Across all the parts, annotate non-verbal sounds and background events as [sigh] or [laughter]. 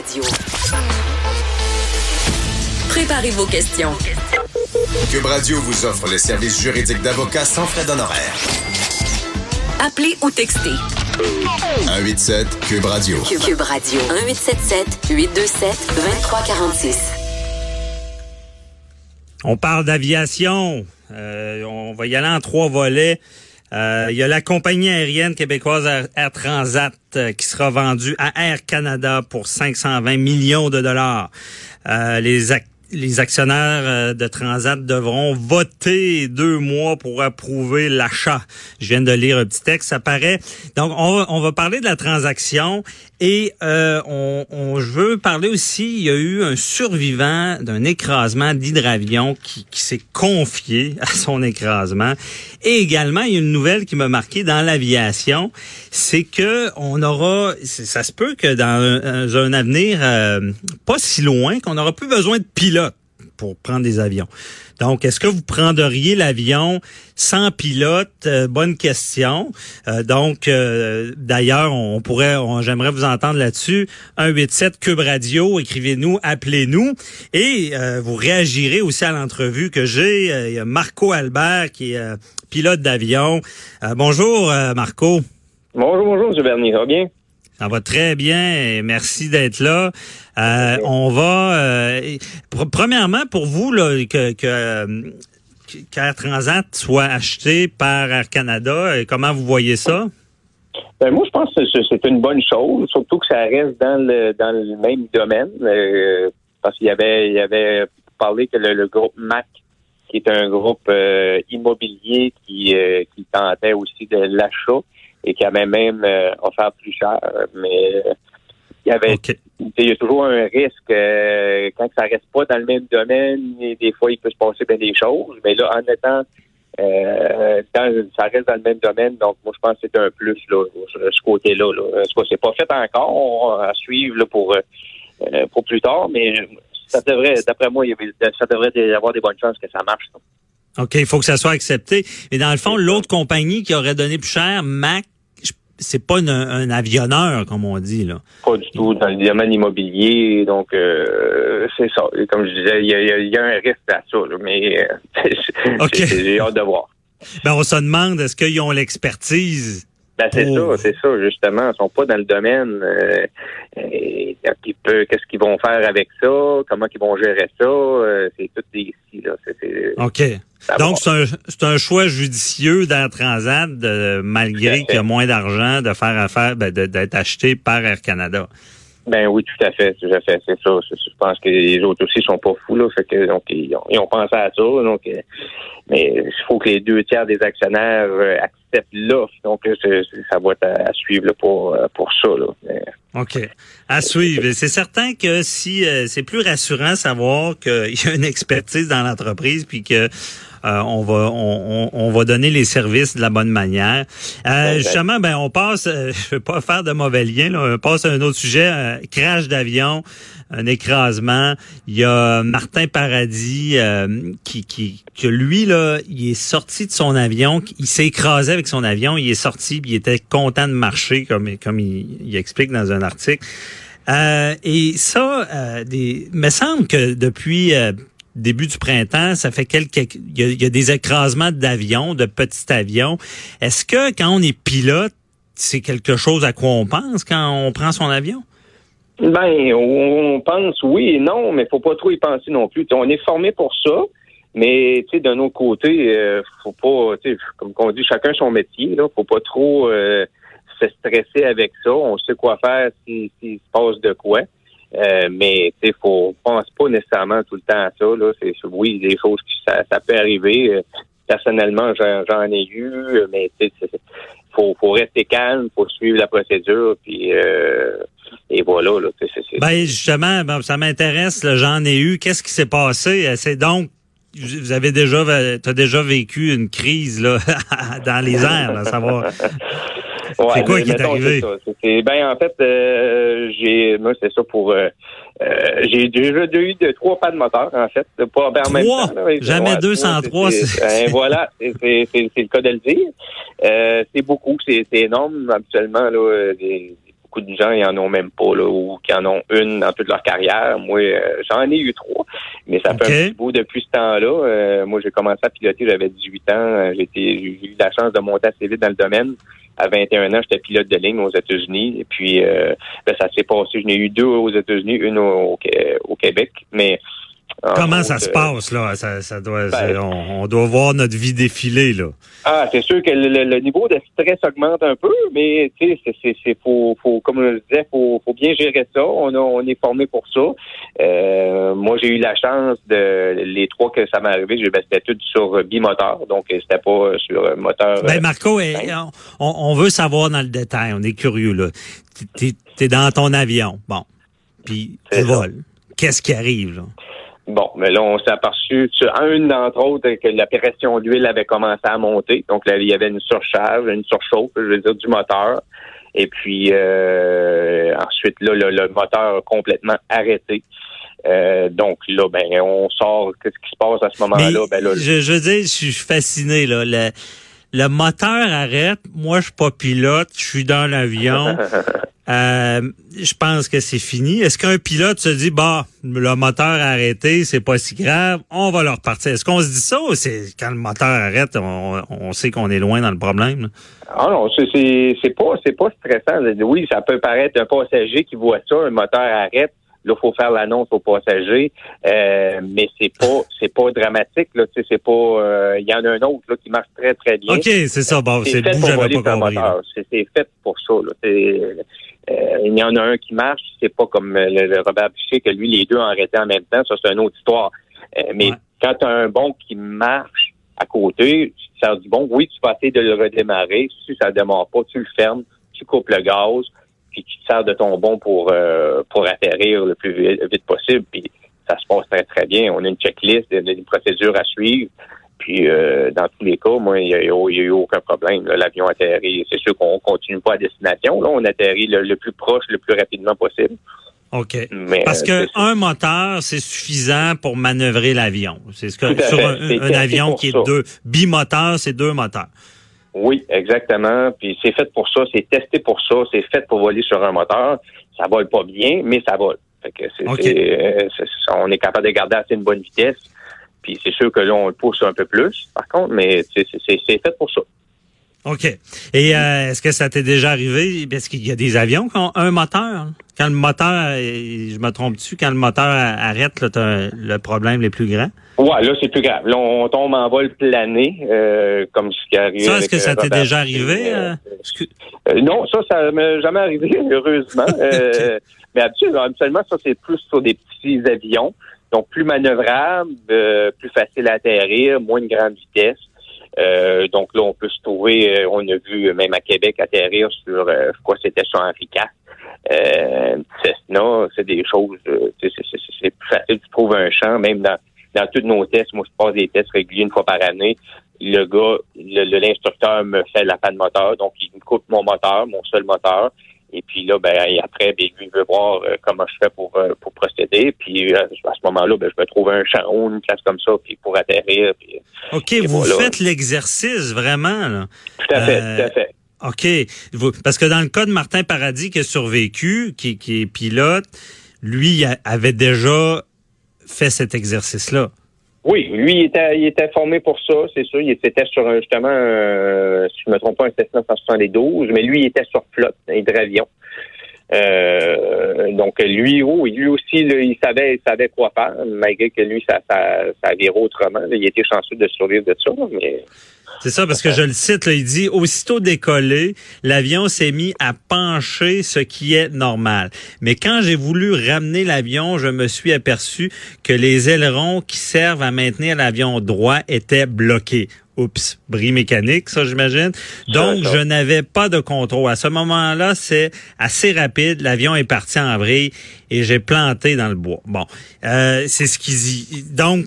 Radio. Préparez vos questions. Cube Radio vous offre les services juridiques d'avocats sans frais d'honoraires. Appelez ou textez. 187 Cube Radio. Cube Radio. 1877 827 2346. On parle d'aviation. Euh, on va y aller en trois volets. Euh, il y a la compagnie aérienne québécoise Air, Transat euh, qui sera vendue à Air Canada pour 520 millions de dollars. les, les actionnaires euh, de Transat devront voter deux mois pour approuver l'achat. Je viens de lire un petit texte, ça paraît. Donc, on va parler de la transaction et euh, on, on, je veux parler aussi, il y a eu un survivant d'un écrasement d'hydravion qui, s'est confié à son écrasement. Et également, il y a une nouvelle qui m'a marqué dans l'aviation, c'est que on aura, ça se peut que dans un, un avenir euh, pas si loin, qu'on n'aura plus besoin de pilotes pour prendre des avions. Donc, est-ce que vous prendriez l'avion sans pilote? Euh, bonne question. Euh, donc, euh, d'ailleurs, on pourrait, j'aimerais vous entendre là-dessus. 187 Cube Radio, écrivez-nous, appelez-nous et vous réagirez aussi à l'entrevue que j'ai. Il y a Marco Albert qui est pilote d'avion. bonjour, Marco. Bonjour, bonjour, M. Bernier. Ça va bien? Ça va très bien merci d'être là. Euh, on va euh, premièrement pour vous là, que, que euh, Transat soit acheté par Air Canada, comment vous voyez ça? Ben moi, je pense que c'est une bonne chose, surtout que ça reste dans le dans le même domaine, parce qu'il y avait il y avait parlé que le, groupe MAC, qui est un groupe immobilier qui qui tentait aussi de l'achat, et qui avait même euh, offert plus cher. Mais euh, il y avait il y a toujours un risque euh, quand ça reste pas dans le même domaine, des fois il peut se passer bien des choses. Mais là, en étant euh, quand ça reste dans le même domaine, donc moi je pense que c'est un plus là, ce côté-là. Là. Ce c'est pas fait encore à suivre là, pour pour plus tard, mais ça devrait, d'après moi, ça devrait y avoir des bonnes chances que ça marche. OK, il faut que ça soit accepté. Mais dans le fond, l'autre compagnie qui aurait donné plus cher, Mac, c'est pas un avionneur, comme on dit, là. Pas du tout, dans le domaine immobilier. Donc, euh, c'est ça. comme je disais, il y a, un risque à ça, mais euh, [laughs] j'ai hâte de voir. Ben, on se demande, est-ce qu'ils ont l'expertise ben, c'est ça, c'est ça, justement. Ils sont pas dans le domaine. Euh, qu'est-ce qu'ils vont faire avec ça? Comment ils vont gérer ça? Euh, c'est tout ici, là. OK. Donc, c'est un, choix judicieux d'Air Transat, malgré qu'il y a moins d'argent, de faire affaire, ben, d'être acheté par Air Canada. Ben oui, tout à fait, tout à fait, c'est ça. Je pense que les autres aussi sont pas fous là, fait que donc ils ont, pensé à ça, donc euh, mais il faut que les deux tiers des actionnaires euh, acceptent l'offre, donc ça va être à, suivre pour euh, pour ça là. OK. À suivre. C'est certain que si c'est plus rassurant savoir qu'il [laughs] y a une expertise dans l'entreprise puis que euh, on va on, va donner les services de la bonne manière. Euh, justement, ben on passe, euh, [laughs] je vais pas faire de mauvais lien, là, on passe à un autre sujet, crash d'avion, un écrasement. Il y a Martin Paradis qui, qui que lui là, il est sorti de son avion, il s'est écrasé avec son avion, il est sorti, puis il était content de marcher comme comme il, explique dans un article. et ça, des, me semble que depuis début du printemps, ça fait quelques, il y a, des écrasements d'avions, de petits avions. Est-ce que quand on est pilote, c'est quelque chose à quoi on pense quand on prend son avion? Ben, on pense oui et non, mais faut pas trop y penser non plus. on est formé pour ça, mais tu sais, d'un autre côté, euh, faut pas, tu sais, comme on dit, chacun son métier. Là, faut pas trop euh, se stresser avec ça. On sait quoi faire s'il se passe de quoi. Euh, mais il faut pense pas nécessairement tout le temps à ça. Là. C'est, oui, des choses qui ça, peut arriver. Euh, personnellement, j'en, ai eu, mais faut, faut rester calme, faut suivre la procédure, puis euh, et voilà. Là, Ben justement, ça m'intéresse. J'en ai eu. Qu'est-ce qui s'est passé? C'est donc vous avez déjà, as déjà vécu une crise là [laughs] dans les airs, là, savoir. c'est quoi qui est arrivé? C'est, ben, en fait, euh, j'ai, moi, c'est ça pour, euh, euh, j'ai déjà eu de trois pas de moteur, en fait. Pas en même temps. Jamais 203. Ben, voilà, c'est, le cas de le dire. c'est beaucoup, c'est, énorme, habituellement, là, beaucoup de gens, ils en ont même pas, là, ou qui en ont une dans toute leur carrière. Moi, euh, j'en ai eu trois, mais ça fait un petit bout depuis ce temps-là. Euh, moi, j'ai commencé à piloter, j'avais 18 ans. Euh, j'ai eu la chance de monter assez vite dans le domaine. À 21 ans, j'étais pilote de ligne aux États-Unis. Et puis, ben, ça s'est passé. J'en ai eu deux aux États-Unis, une au, au Québec. Mais Comment ça se passe, là? Ça, doit, ben, on, doit voir notre vie défiler, là. Ah, c'est sûr que le, niveau de stress augmente un peu, mais tu sais, c'est, faut, faut, comme je le disais, faut, faut bien gérer ça. On, on est formé pour ça. Euh, moi, j'ai eu la chance de les trois que ça m'est arrivé, j'ai c'était tout sur bimoteur, donc c'était pas sur moteur. Ben Marco, eh, on, on, veut savoir dans le détail. On est curieux là. T'es, es dans ton avion, bon, puis tu voles. Qu'est-ce qui arrive là? Bon, mais là, on s'est aperçu sur un d'entre autres que la pression d'huile avait commencé à monter. Donc là, il y avait une surcharge, une surchauffe, je veux dire, du moteur. Et puis euh, ensuite, là, le, moteur a complètement arrêté. Euh, donc là, ben, on sort. Qu'est-ce qui se passe à ce moment-là? Ben, là, je, je veux dire, je suis fasciné. Là. Le, le moteur arrête. Moi, je suis pas pilote. Je suis dans l'avion. [laughs] Euh, je pense que c'est fini. Est-ce qu'un pilote se dit, bah, le moteur a arrêté, c'est pas si grave, on va le repartir? Est-ce qu'on se dit ça ou c'est quand le moteur arrête, on, sait qu'on est loin dans le problème? Ah non, c'est pas c'est pas stressant. Oui, ça peut paraître un passager qui voit ça, un moteur arrête. Là, faut faire l'annonce aux passagers, euh, mais c'est pas c'est pas dramatique. Là, c'est pas. Euh, il y en a un autre là, qui marche très très bien. Ok, c'est ça. Bon, c'est fait pour voler pas moteur. C'est fait pour ça. Là. Euh, il y en a un qui marche, c'est pas comme le, Robert Bichet que lui, les deux ont arrêté en même temps. Ça, c'est une autre histoire. Euh, mais quand tu as un bon qui marche à côté, sers du bon, oui, tu vas essayer de le redémarrer. Si ça ne démarre pas, tu le fermes, tu coupes le gaz, puis tu te sers de ton bon pour euh, pour atterrir le plus vite, possible. Puis ça se passe très, très bien. On a une checklist, une procédure à suivre. Puis euh, dans tous les cas, moi, il n'y a, eu aucun problème. L'avion atterrit. C'est sûr qu'on continue pas à destination. Là, on atterrit le, plus proche, le plus rapidement possible. OK. Parce que un moteur, c'est suffisant pour manœuvrer l'avion. C'est ce que sur un, avion qui est deux bimoteur, c'est deux moteurs. Oui, exactement. Puis c'est fait pour ça, c'est testé pour ça, c'est fait pour voler sur un moteur. Ça vole pas bien, mais ça vole. Fait que euh, on est capable de garder assez une bonne vitesse. Puis c'est sûr que là, on le pousse un peu plus, par contre, mais c'est fait pour ça. OK. Et euh, est-ce que ça t'est déjà arrivé? Est-ce qu'il y a des avions qui ont un moteur? Quand le moteur, je me trompe-tu, quand le moteur arrête, là, le problème est plus grand? Ouais, là, c'est plus grave. Là, on tombe en vol plané, euh, comme ce qui arrive. Ça, est-ce que ça t'est déjà arrivé? Euh, non, ça, ça m'est jamais arrivé, [laughs] heureusement. [laughs] mais habituellement, ça, c'est plus sur des petits avions. Donc, plus manœuvrable, euh, plus facile à atterrir, moins de grande vitesse. Euh, donc là, on peut se trouver, euh, on a vu même à Québec atterrir sur, je crois c'était sur Henri IV. Euh, Cessna, c'est des choses, c'est plus facile. Tu trouves un champ, même dans, dans tous nos tests. Moi, je passe des tests réguliers une fois par année. Le gars, l'instructeur me fait la panne moteur, donc il me coupe mon moteur, mon seul moteur. Et puis là, ben après, ben, lui veut voir euh, comment je fais pour, euh, pour procéder. Puis euh, à ce moment-là, ben, je vais trouver un champ ou une place comme ça, puis pour atterrir. Puis, OK, vous faites l'exercice vraiment. Là. Tout à fait, tout à fait. OK. Parce que dans le cas de Martin Paradis qui a survécu, qui, qui est pilote, lui avait déjà fait cet exercice-là? Oui, lui, il était, formé pour ça, c'est sûr. Il était sur justement, euh, si je me trompe pas, un Cessna 172, mais lui, il était sur flotte, hydravion. Euh, donc lui, oh, lui aussi, il savait, il savait quoi faire, malgré que lui, ça, ça, ça viré autrement. Il était chanceux de survivre de ça, mais c'est ça, parce que je le cite, là, il dit, aussitôt décollé, l'avion s'est mis à pencher, ce qui est normal. Mais quand j'ai voulu ramener l'avion, je me suis aperçu que les ailerons qui servent à maintenir l'avion droit étaient bloqués. Oups, bris mécanique, ça j'imagine. Donc, je n'avais pas de contrôle. À ce moment-là, c'est assez rapide. L'avion est parti en vrille et j'ai planté dans le bois. Bon, euh, c'est ce qu'il dit. Donc,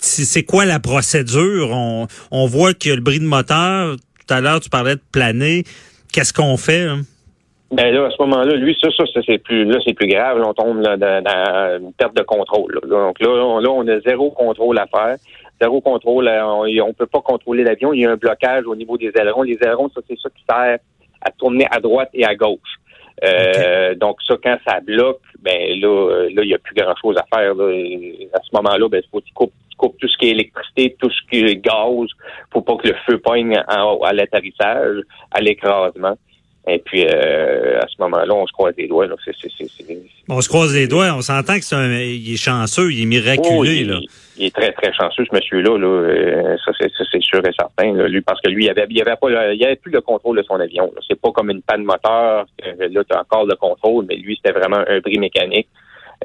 c'est quoi la procédure? On, on voit qu'il y a le bris de moteur. Tout à l'heure, tu parlais de planer. Qu'est-ce qu'on fait? Ben là, à ce moment-là, lui, ça, ça, c'est plus là, c'est plus grave. on tombe dans, une perte de contrôle. Donc là, on, là, on a zéro contrôle à faire. Zéro contrôle. Euh, on, ne peut pas contrôler l'avion. Il y a un blocage au niveau des ailerons. Les ailerons, ça, c'est ça qui sert à tourner à droite et à gauche. Euh, Donc ça, quand ça bloque, ben là, là, il n'y a plus grand-chose à faire. Là. À ce moment-là, ben, il faut tu coupes tout ce qui est électricité, tout ce qui est gaz, pour pas que le feu poigne en- à l'atterrissage, à l'écrasement. Et puis, euh, à ce moment-là, on se croise les doigts. Là. C'est, c'est, c'est, c'est- On se croise les doigts. On s'entend que c'est un, il est chanceux, il est miraculé. Oh, il, là. il est très, très chanceux, ce monsieur-là. Là. Euh, ça, c'est, sûr et certain. là. Lui, parce que lui, il avait, il avait pas, le- il avait plus le contrôle de son avion. là. C'est pas comme une panne moteur. que là, tu as encore le contrôle, mais lui, c'était vraiment un bris mécanique.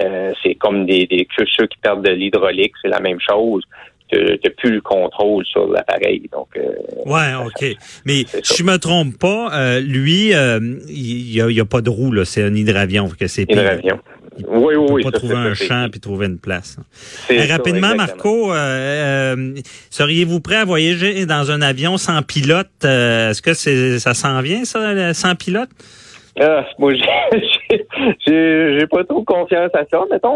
Euh, c'est comme des, des ceux qui perdent de l'hydraulique, c'est la même chose. Tu n'as plus le contrôle sur l'appareil. Donc, euh, Ouais, OK. Mais si je me trompe pas, euh, lui, euh, il y, a, y a pas de roue, là. C'est un hydravion. Que c'est hydravion. Il Oui, oui, oui. pas ça, trouver un champ puis trouver une place. ça, rapidement. Marco, seriez-vous prêt à voyager dans un avion sans pilote? Est-ce que c'est ça s'en vient, ça, sans pilote? Ah, moi, j'ai- pas trop confiance à ça. Mettons,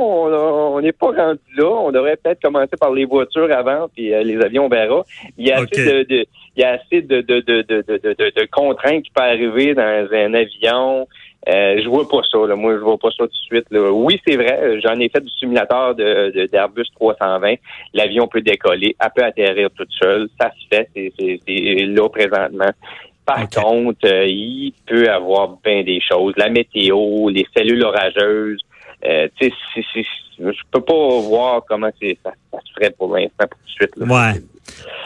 on n'est pas rendu là. On devrait peut-être commencer par les voitures avant, puis euh, les avions, on verra. Il y a assez de, de- il y a assez de, de, de, de, de, de, de- de contraintes qui peuvent arriver dans un avion. Euh, je vois pas ça. Là. Moi, je vois pas ça tout de suite. Là. Oui, c'est vrai. J'en ai fait du simulateur de, de- d'Airbus 320. L'avion peut décoller, elle peut atterrir toute seule. Ça se fait. C'est là présentement. Par contre, euh, il peut avoir bien des choses. La météo, les cellules orageuses. Euh, tu sais, je peux pas voir comment c'est, ça, ça se ferait pour l'instant, pour tout de suite. là. Ouais.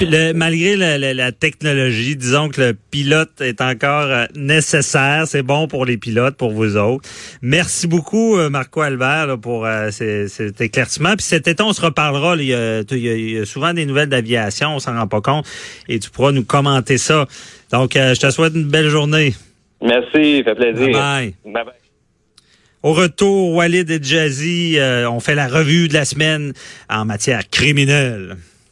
Le- malgré la, la- la technologie, disons que le pilote est encore euh, nécessaire. C'est bon pour les pilotes, pour vous autres. Merci beaucoup, euh, Marco Albert, là, pour euh, ces- cet éclaircissement. Puis cet été, on se reparlera. Il y a, il y souvent des nouvelles d'aviation, on s'en rend pas compte. Et tu pourras nous commenter ça. Donc, je te souhaite une belle journée. Merci, ça fait plaisir. Bye bye. Bye bye. Au retour, Walid et Jazzy, euh, on fait la revue de la semaine en matière criminelle.